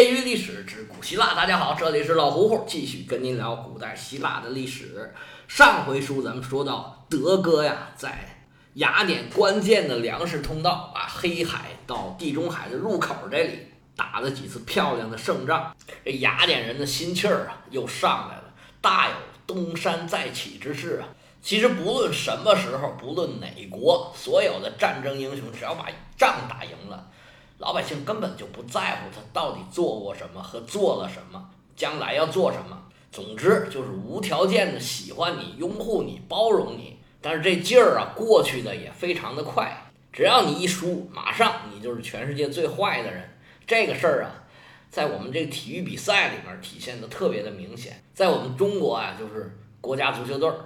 业余历史之古希腊，大家好，这里是老胡胡，继续跟您聊古代希腊的历史。上回书咱们说到，德哥呀，在雅典关键的粮食通道啊，黑海到地中海的入口这里打了几次漂亮的胜仗，这雅典人的心气儿啊又上来了，大有东山再起之势啊。其实不论什么时候，不论哪国，所有的战争英雄，只要把仗打赢了。老百姓根本就不在乎他到底做过什么和做了什么，将来要做什么。总之就是无条件的喜欢你、拥护你、包容你。但是这劲儿啊，过去的也非常的快。只要你一输，马上你就是全世界最坏的人。这个事儿啊，在我们这个体育比赛里面体现的特别的明显。在我们中国啊，就是国家足球队儿，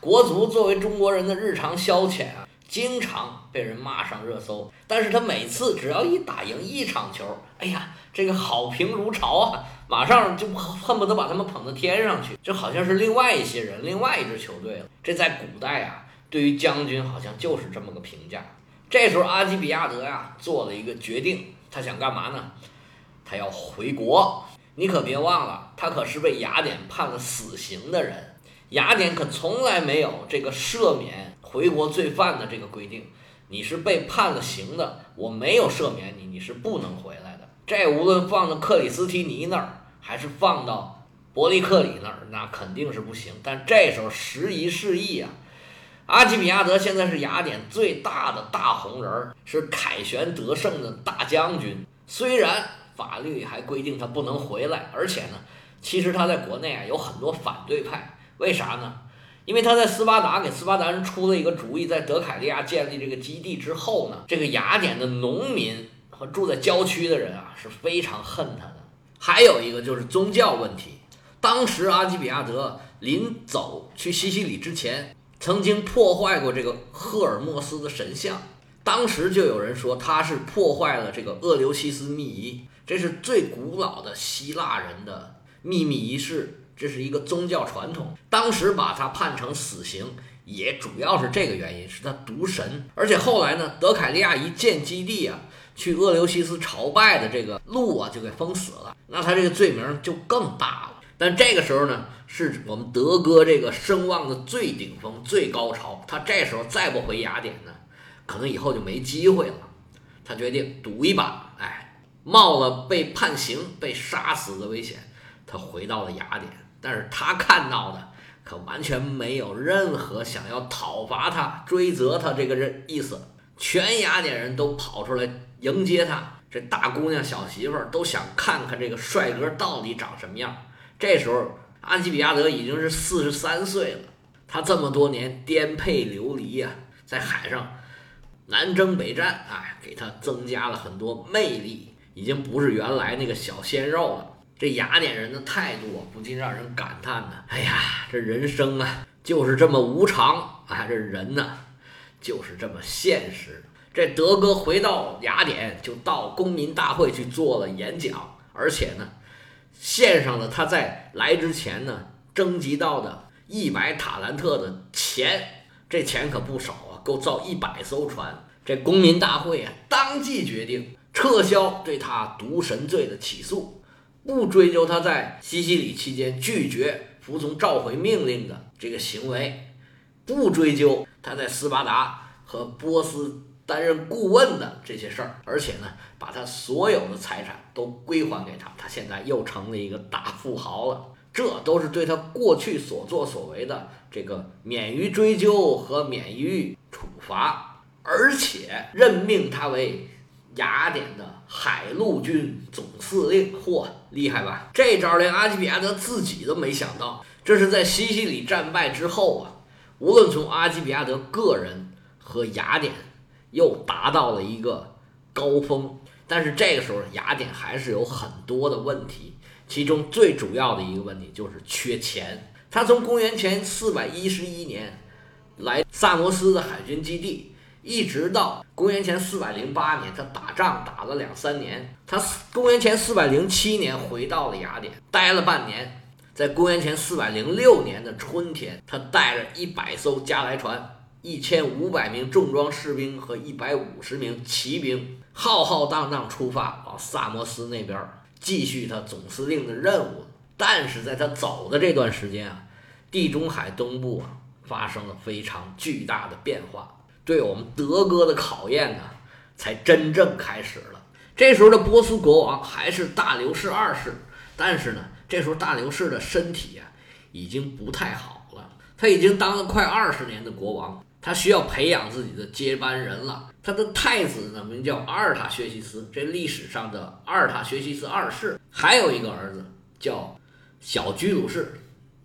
国足作为中国人的日常消遣啊。经常被人骂上热搜，但是他每次只要一打赢一场球，哎呀，这个好评如潮啊，马上就恨不得把他们捧到天上去，就好像是另外一些人，另外一支球队了。这在古代啊，对于将军好像就是这么个评价。这时候阿基比亚德呀做了一个决定，他想干嘛呢？他要回国。你可别忘了，他可是被雅典判了死刑的人，雅典可从来没有这个赦免。回国罪犯的这个规定，你是被判了刑的，我没有赦免你，你是不能回来的。这无论放到克里斯提尼那儿，还是放到伯利克里那儿，那肯定是不行。但这时候时移世易啊，阿基米亚德现在是雅典最大的大红人，是凯旋得胜的大将军。虽然法律还规定他不能回来，而且呢，其实他在国内啊有很多反对派，为啥呢？因为他在斯巴达给斯巴达人出了一个主意，在德凯利亚建立这个基地之后呢，这个雅典的农民和住在郊区的人啊是非常恨他的。还有一个就是宗教问题，当时阿基比亚德临走去西西里之前，曾经破坏过这个赫尔墨斯的神像，当时就有人说他是破坏了这个厄留西斯密仪，这是最古老的希腊人的秘密仪式。这是一个宗教传统，当时把他判成死刑，也主要是这个原因，是他毒神。而且后来呢，德凯利亚一建基地啊，去厄留西斯朝拜的这个路啊，就给封死了，那他这个罪名就更大了。但这个时候呢，是我们德哥这个声望的最顶峰、最高潮，他这时候再不回雅典呢，可能以后就没机会了。他决定赌一把，哎，冒了被判刑、被杀死的危险，他回到了雅典。但是他看到的可完全没有任何想要讨伐他、追责他这个人意思，全雅典人都跑出来迎接他，这大姑娘、小媳妇儿都想看看这个帅哥到底长什么样。这时候，阿基比亚德已经是四十三岁了，他这么多年颠沛流离呀，在海上南征北战，哎，给他增加了很多魅力，已经不是原来那个小鲜肉了。这雅典人的态度不禁让人感叹呢。哎呀，这人生啊，就是这么无常啊！这人呢，就是这么现实。这德哥回到雅典，就到公民大会去做了演讲，而且呢，献上了他在来之前呢征集到的一百塔兰特的钱。这钱可不少啊，够造一百艘船。这公民大会啊，当即决定撤销对他渎神罪的起诉。不追究他在西西里期间拒绝服从召回命令的这个行为，不追究他在斯巴达和波斯担任顾问的这些事儿，而且呢，把他所有的财产都归还给他，他现在又成了一个大富豪了。这都是对他过去所作所为的这个免于追究和免于处罚，而且任命他为。雅典的海陆军总司令，嚯，厉害吧？这招连阿基比亚德自己都没想到。这是在西西里战败之后啊，无论从阿基比亚德个人和雅典，又达到了一个高峰。但是这个时候，雅典还是有很多的问题，其中最主要的一个问题就是缺钱。他从公元前四百一十一年来萨摩斯的海军基地。一直到公元前四百零八年，他打仗打了两三年。他公元前四百零七年回到了雅典，待了半年。在公元前四百零六年的春天，他带着一百艘加莱船、一千五百名重装士兵和一百五十名骑兵，浩浩荡荡出发往萨摩斯那边继续他总司令的任务。但是在他走的这段时间啊，地中海东部啊发生了非常巨大的变化，对我们德哥的考验呢才真正开始了。这时候的波斯国王还是大流士二世，但是呢，这时候大流士的身体啊已经不太好了，他已经当了快二十年的国王。他需要培养自己的接班人了。他的太子呢，名叫阿尔塔薛西斯，这历史上的阿尔塔薛西斯二世，还有一个儿子叫小居鲁士，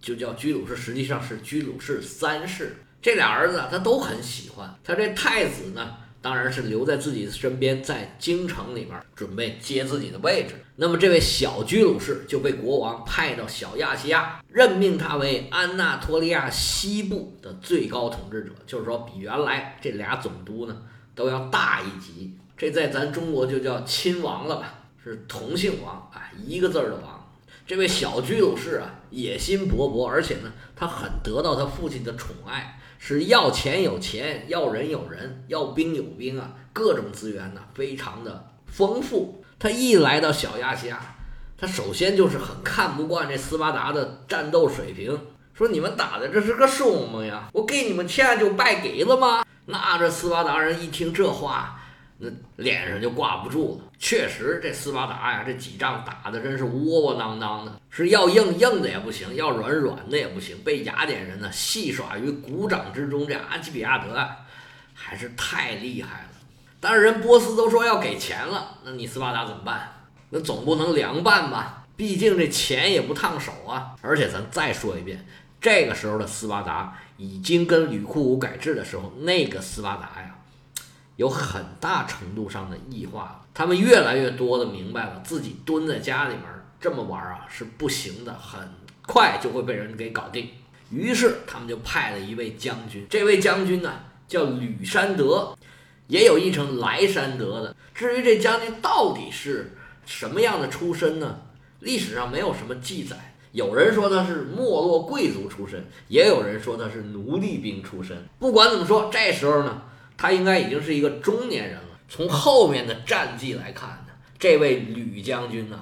就叫居鲁士，实际上是居鲁士三世。这俩儿子他都很喜欢。他这太子呢？当然是留在自己身边，在京城里面准备接自己的位置。那么这位小居鲁士就被国王派到小亚细亚，任命他为安纳托利亚西部的最高统治者，就是说比原来这俩总督呢都要大一级。这在咱中国就叫亲王了吧？是同姓王啊，一个字儿的王。这位小居鲁士啊，野心勃勃，而且呢，他很得到他父亲的宠爱。是要钱有钱，要人有人，要兵有兵啊，各种资源呢非常的丰富。他一来到小亚细亚，他首先就是很看不惯这斯巴达的战斗水平，说你们打的这是个什么呀？我给你们钱就白给了吗？那这斯巴达人一听这话。那脸上就挂不住了。确实，这斯巴达呀，这几仗打的真是窝窝囊囊的，是要硬硬的也不行，要软软的也不行，被雅典人呢戏耍于股掌之中。这阿基比亚德啊，还是太厉害了。但是人波斯都说要给钱了，那你斯巴达怎么办？那总不能凉拌吧？毕竟这钱也不烫手啊。而且咱再说一遍，这个时候的斯巴达已经跟吕库武改制的时候那个斯巴达呀。有很大程度上的异化，他们越来越多的明白了，自己蹲在家里面这么玩啊是不行的，很快就会被人给搞定。于是他们就派了一位将军，这位将军呢叫吕山德，也有一称莱山德的。至于这将军到底是什么样的出身呢？历史上没有什么记载。有人说他是没落贵族出身，也有人说他是奴隶兵出身。不管怎么说，这时候呢。他应该已经是一个中年人了。从后面的战绩来看呢，这位吕将军呢，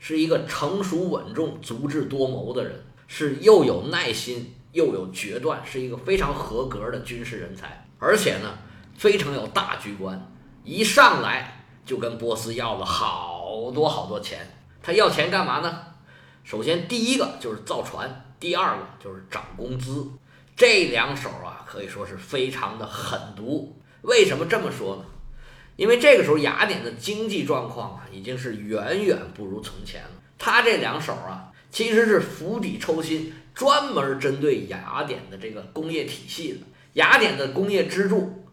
是一个成熟稳重、足智多谋的人，是又有耐心又有决断，是一个非常合格的军事人才。而且呢，非常有大局观，一上来就跟波斯要了好多好多钱。他要钱干嘛呢？首先第一个就是造船，第二个就是涨工资。这两手啊，可以说是非常的狠毒。为什么这么说呢？因为这个时候雅典的经济状况啊，已经是远远不如从前了。他这两手啊，其实是釜底抽薪，专门针对雅典的这个工业体系的。雅典的工业支柱，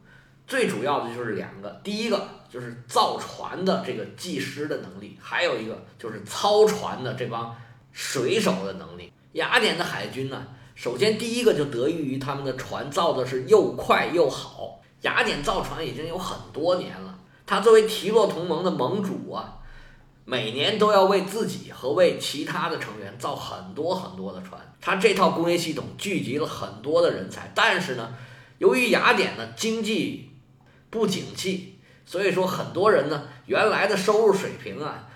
最主要的就是两个，第一个就是造船的这个技师的能力，还有一个就是操船的这帮水手的能力。雅典的海军呢？首先，第一个就得益于他们的船造的是又快又好。雅典造船已经有很多年了，他作为提洛同盟的盟主啊，每年都要为自己和为其他的成员造很多很多的船。他这套工业系统聚集了很多的人才，但是呢，由于雅典的经济不景气，所以说很多人呢原来的收入水平啊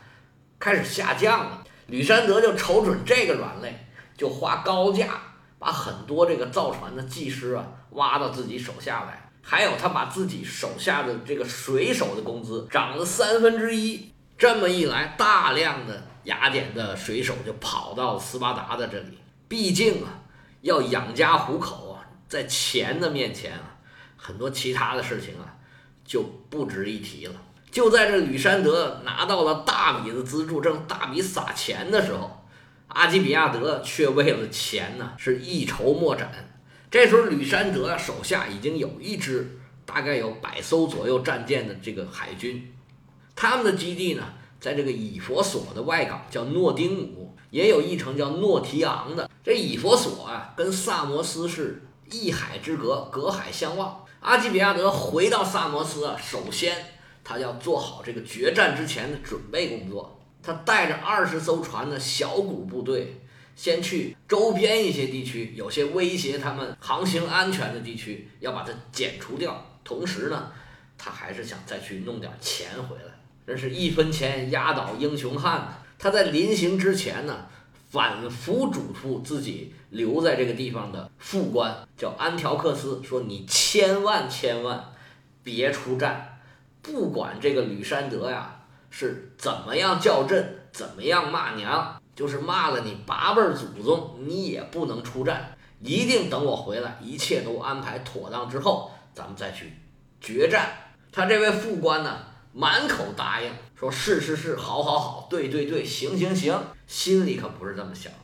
开始下降了。吕山德就瞅准这个软肋，就花高价。把很多这个造船的技师啊挖到自己手下来，还有他把自己手下的这个水手的工资涨了三分之一。这么一来，大量的雅典的水手就跑到斯巴达的这里。毕竟啊，要养家糊口啊，在钱的面前啊，很多其他的事情啊就不值一提了。就在这吕山德拿到了大笔的资助，正大笔撒钱的时候。阿基比亚德却为了钱呢，是一筹莫展。这时候，吕山德手下已经有一支大概有百艘左右战舰的这个海军，他们的基地呢，在这个以佛所的外港，叫诺丁姆，也有一城叫诺提昂的。这以佛所啊，跟萨摩斯是一海之隔，隔海相望。阿基比亚德回到萨摩斯啊，首先他要做好这个决战之前的准备工作。他带着二十艘船的小股部队，先去周边一些地区，有些威胁他们航行安全的地区，要把它剪除掉。同时呢，他还是想再去弄点钱回来。这是一分钱压倒英雄汉。他在临行之前呢，反复嘱咐自己留在这个地方的副官，叫安条克斯，说你千万千万别出战，不管这个吕山德呀是怎么样叫阵，怎么样骂娘，就是骂了你八辈祖宗，你也不能出战，一定等我回来，一切都安排妥当之后，咱们再去决战。他这位副官呢，满口答应。说是是是，好好好，对对对，行行行，心里可不是这么想的，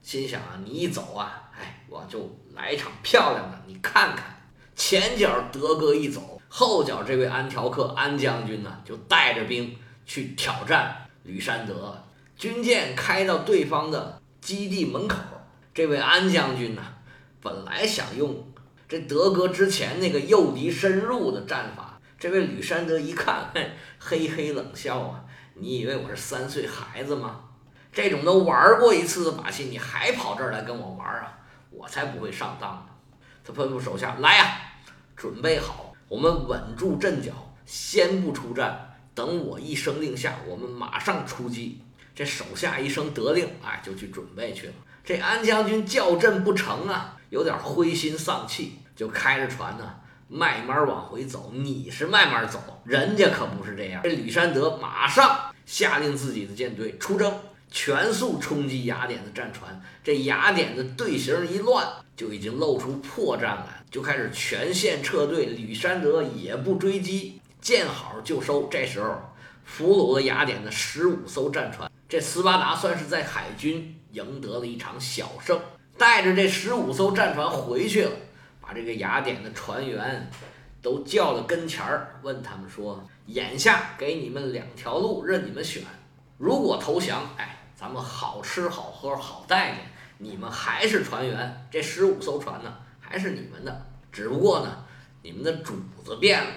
心想啊，你一走啊，哎，我就来一场漂亮的，你看看，前脚德哥一走，后脚这位安条克安将军呢，就带着兵去挑战吕山德，军舰开到对方的基地门口，这位安将军呢，本来想用这德哥之前那个诱敌深入的战法。这位吕山德一看，嘿，嘿冷笑啊！你以为我是三岁孩子吗？这种都玩过一次的把戏，你还跑这儿来跟我玩啊？我才不会上当呢！他吩咐手下来呀，准备好，我们稳住阵脚，先不出战，等我一声令下，我们马上出击。这手下一声得令，哎，就去准备去了。这安将军叫阵不成啊，有点灰心丧气，就开着船呢。慢慢往回走，你是慢慢走，人家可不是这样。这吕山德马上下令自己的舰队出征，全速冲击雅典的战船。这雅典的队形一乱，就已经露出破绽来，就开始全线撤退。吕山德也不追击，见好就收。这时候俘虏了雅典的十五艘战船，这斯巴达算是在海军赢得了一场小胜，带着这十五艘战船回去了。把这个雅典的船员都叫到跟前儿，问他们说：“眼下给你们两条路，任你们选。如果投降，哎，咱们好吃好喝好待见，你们还是船员，这十五艘船呢还是你们的。只不过呢，你们的主子变了。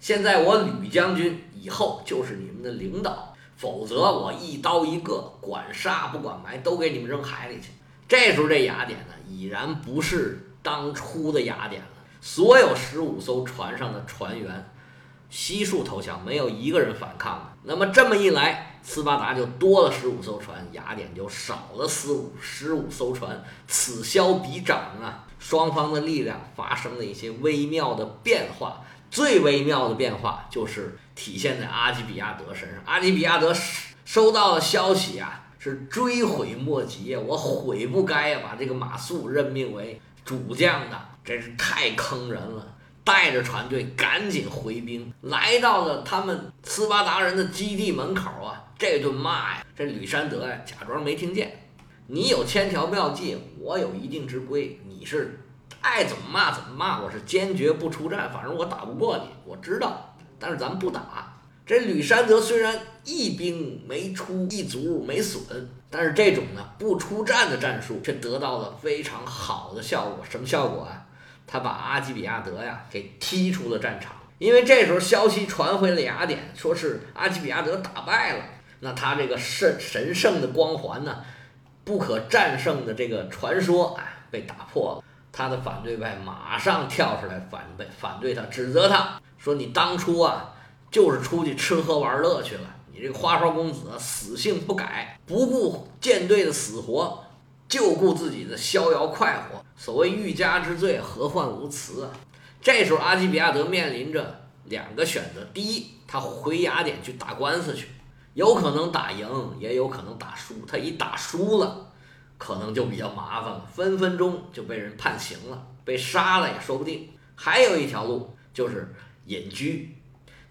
现在我吕将军以后就是你们的领导，否则我一刀一个，管杀不管埋，都给你们扔海里去。这时候这雅典呢，已然不是。”当初的雅典了，所有十五艘船上的船员悉数投降，没有一个人反抗的。那么这么一来，斯巴达就多了十五艘船，雅典就少了十五十五艘船，此消彼长啊！双方的力量发生了一些微妙的变化。最微妙的变化就是体现在阿基比亚德身上。阿基比亚德收到了消息啊，是追悔莫及呀！我悔不该呀，把这个马谡任命为。主将的真是太坑人了，带着船队赶紧回兵，来到了他们斯巴达人的基地门口啊！这顿骂呀，这吕山德呀，假装没听见。你有千条妙计，我有一定之规，你是爱怎么骂怎么骂，我是坚决不出战，反正我打不过你，我知道。但是咱们不打。这吕山德虽然一兵没出，一卒没损，但是这种呢不出战的战术却得到了非常好的效果。什么效果啊？他把阿基比亚德呀给踢出了战场。因为这时候消息传回了雅典，说是阿基比亚德打败了。那他这个神神圣的光环呢，不可战胜的这个传说，啊，被打破了。他的反对派马上跳出来反对，反对他，指责他说：“你当初啊。”就是出去吃喝玩乐去了。你这个花花公子死性不改，不顾舰队的死活，就顾自己的逍遥快活。所谓欲加之罪，何患无辞啊！这时候阿基比亚德面临着两个选择：第一，他回雅典去打官司去，有可能打赢，也有可能打输。他一打输了，可能就比较麻烦了，分分钟就被人判刑了，被杀了也说不定。还有一条路就是隐居。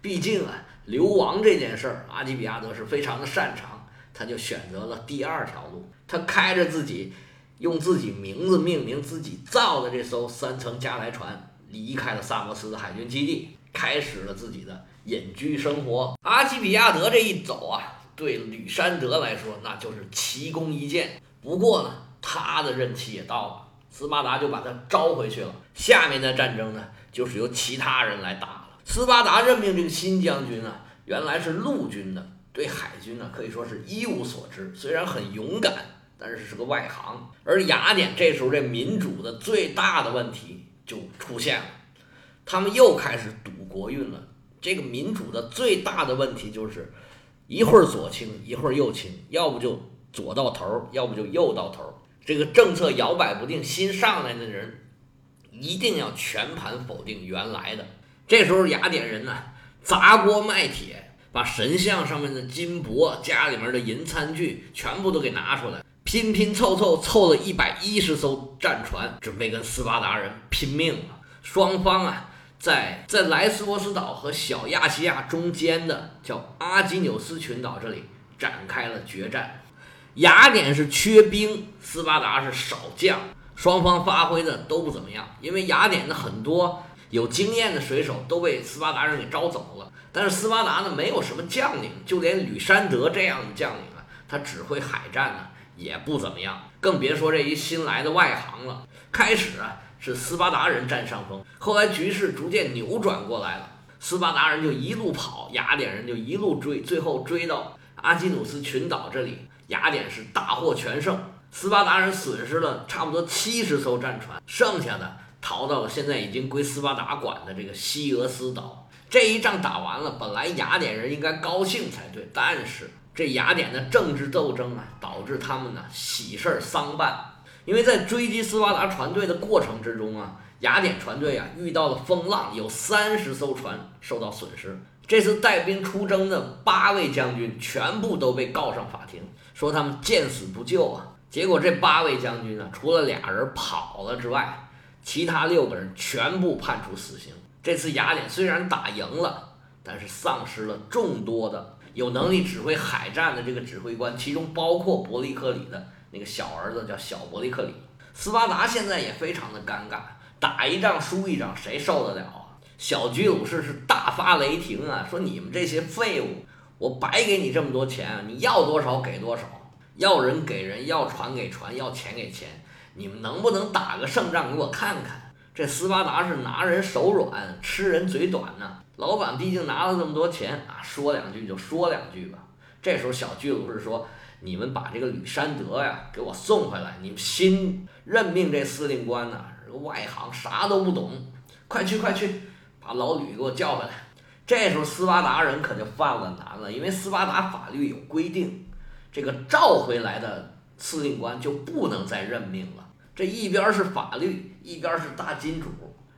毕竟啊，流亡这件事儿，阿基比亚德是非常的擅长，他就选择了第二条路。他开着自己用自己名字命名、自己造的这艘三层加莱船，离开了萨摩斯的海军基地，开始了自己的隐居生活。阿基比亚德这一走啊，对吕山德来说那就是奇功一件。不过呢，他的任期也到了，斯巴达就把他招回去了。下面的战争呢，就是由其他人来打了。斯巴达任命这个新将军啊，原来是陆军的，对海军呢可以说是一无所知。虽然很勇敢，但是是个外行。而雅典这时候这民主的最大的问题就出现了，他们又开始赌国运了。这个民主的最大的问题就是一会儿左倾，一会儿右倾，要不就左到头，要不就右到头。这个政策摇摆不定，新上来的人一定要全盘否定原来的。这时候雅典人呢，砸锅卖铁，把神像上面的金箔、家里面的银餐具全部都给拿出来，拼拼凑凑凑了一百一十艘战船，准备跟斯巴达人拼命了。双方啊，在在莱斯波斯岛和小亚细亚中间的叫阿基纽斯群岛这里展开了决战。雅典是缺兵，斯巴达是少将，双方发挥的都不怎么样。因为雅典的很多有经验的水手都被斯巴达人给招走了，但是斯巴达呢没有什么将领，就连吕山德这样的将领啊，他指挥海战呢也不怎么样，更别说这一新来的外行了。开始啊是斯巴达人占上风，后来局势逐渐扭转过来了，斯巴达人就一路跑，雅典人就一路追，最后追到阿基努斯群岛这里。雅典是大获全胜，斯巴达人损失了差不多七十艘战船，剩下的逃到了现在已经归斯巴达管的这个西俄斯岛。这一仗打完了，本来雅典人应该高兴才对，但是这雅典的政治斗争啊，导致他们呢喜事丧办。因为在追击斯巴达船队的过程之中啊，雅典船队啊遇到了风浪，有三十艘船受到损失。这次带兵出征的八位将军全部都被告上法庭。说他们见死不救啊！结果这八位将军呢，除了俩人跑了之外，其他六个人全部判处死刑。这次雅典虽然打赢了，但是丧失了众多的有能力指挥海战的这个指挥官，其中包括伯利克里的那个小儿子叫小伯利克里。斯巴达现在也非常的尴尬，打一仗输一仗，谁受得了啊？小居鲁士是大发雷霆啊，说你们这些废物！我白给你这么多钱，你要多少给多少，要人给人，要船给船，要钱给钱，你们能不能打个胜仗给我看看？这斯巴达是拿人手软，吃人嘴短呢。老板毕竟拿了这么多钱啊，说两句就说两句吧。这时候小巨鲁是说：“你们把这个吕山德呀给我送回来，你们新任命这司令官呢，外行啥都不懂，快去快去，把老吕给我叫回来。”这时候斯巴达人可就犯了难了，因为斯巴达法律有规定，这个召回来的司令官就不能再任命了。这一边是法律，一边是大金主，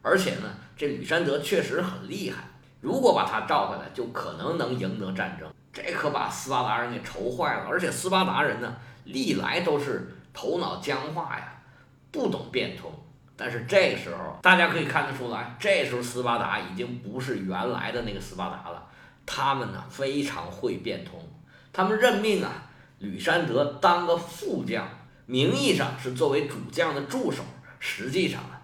而且呢，这吕山德确实很厉害，如果把他召回来，就可能能赢得战争。这可把斯巴达人给愁坏了。而且斯巴达人呢，历来都是头脑僵化呀，不懂变通。但是这个时候，大家可以看得出来，这时候斯巴达已经不是原来的那个斯巴达了。他们呢非常会变通，他们任命啊吕山德当个副将，名义上是作为主将的助手，实际上啊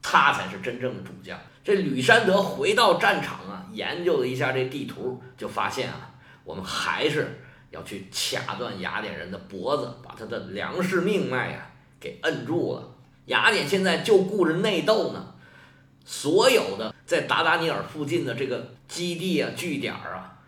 他才是真正的主将。这吕山德回到战场啊，研究了一下这地图，就发现啊，我们还是要去掐断雅典人的脖子，把他的粮食命脉呀给摁住了。雅典现在就顾着内斗呢，所有的在达达尼尔附近的这个基地啊、据点啊，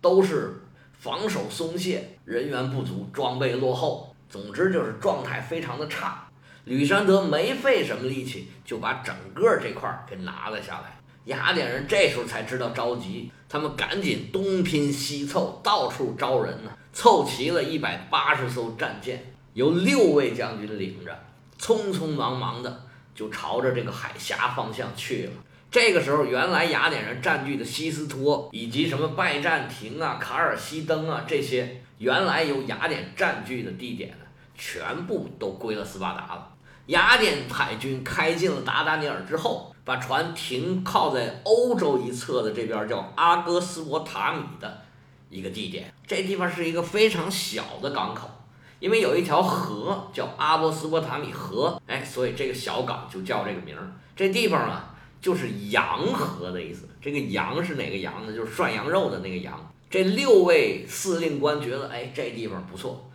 都是防守松懈，人员不足，装备落后，总之就是状态非常的差。吕山德没费什么力气就把整个这块儿给拿了下来。雅典人这时候才知道着急，他们赶紧东拼西凑，到处招人呢，凑齐了一百八十艘战舰，由六位将军领着。匆匆忙忙的就朝着这个海峡方向去了。这个时候，原来雅典人占据的西斯托以及什么拜占庭啊、卡尔西登啊这些原来由雅典占据的地点呢，全部都归了斯巴达了。雅典海军开进了达达尼尔之后，把船停靠在欧洲一侧的这边叫阿哥斯博塔米的一个地点。这地方是一个非常小的港口。因为有一条河叫阿波斯波塔米河，哎，所以这个小港就叫这个名儿。这地方啊，就是羊河的意思。这个羊是哪个羊呢？就是涮羊肉的那个羊。这六位司令官觉得，哎，这地方不错，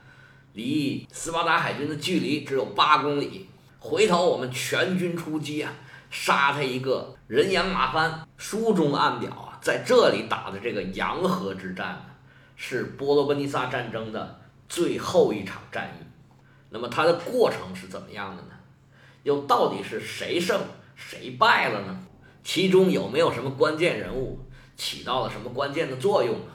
离斯巴达海军的距离只有八公里。回头我们全军出击啊，杀他一个人仰马翻。书中暗表啊，在这里打的这个羊河之战，是波罗奔尼撒战争的。最后一场战役，那么它的过程是怎么样的呢？又到底是谁胜谁败了呢？其中有没有什么关键人物？起到了什么关键的作用呢？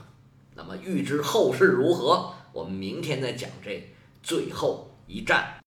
那么预知后事如何，我们明天再讲这最后一战。